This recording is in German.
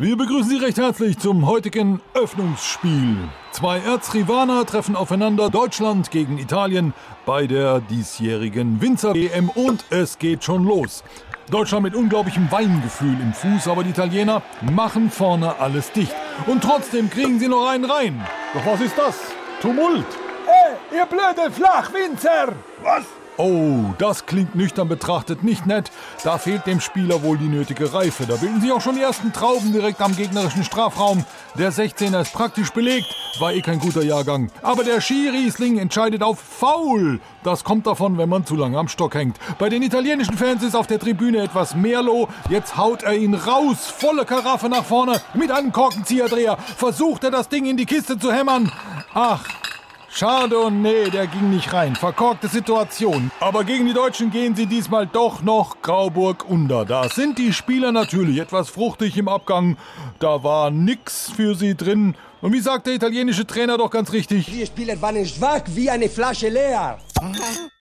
Wir begrüßen Sie recht herzlich zum heutigen Öffnungsspiel. Zwei Erzrivaner treffen aufeinander Deutschland gegen Italien bei der diesjährigen Winzer-EM und es geht schon los. Deutschland mit unglaublichem Weingefühl im Fuß, aber die Italiener machen vorne alles dicht. Und trotzdem kriegen sie noch einen rein. Doch was ist das? Tumult! Hey, ihr blöde Flachwinzer! Was? Oh, das klingt nüchtern betrachtet nicht nett. Da fehlt dem Spieler wohl die nötige Reife. Da bilden sich auch schon die ersten Trauben direkt am gegnerischen Strafraum. Der 16er ist praktisch belegt, war eh kein guter Jahrgang. Aber der Skiriesling entscheidet auf Foul. Das kommt davon, wenn man zu lange am Stock hängt. Bei den italienischen Fans ist auf der Tribüne etwas mehr low. Jetzt haut er ihn raus, volle Karaffe nach vorne, mit einem Korkenzieherdreher. Versucht er das Ding in die Kiste zu hämmern. Ach, Schade und nee, der ging nicht rein. Verkorkte Situation. Aber gegen die Deutschen gehen sie diesmal doch noch Grauburg unter. Da sind die Spieler natürlich etwas fruchtig im Abgang. Da war nix für sie drin. Und wie sagt der italienische Trainer doch ganz richtig? Die Spieler waren schwach wie eine Flasche leer.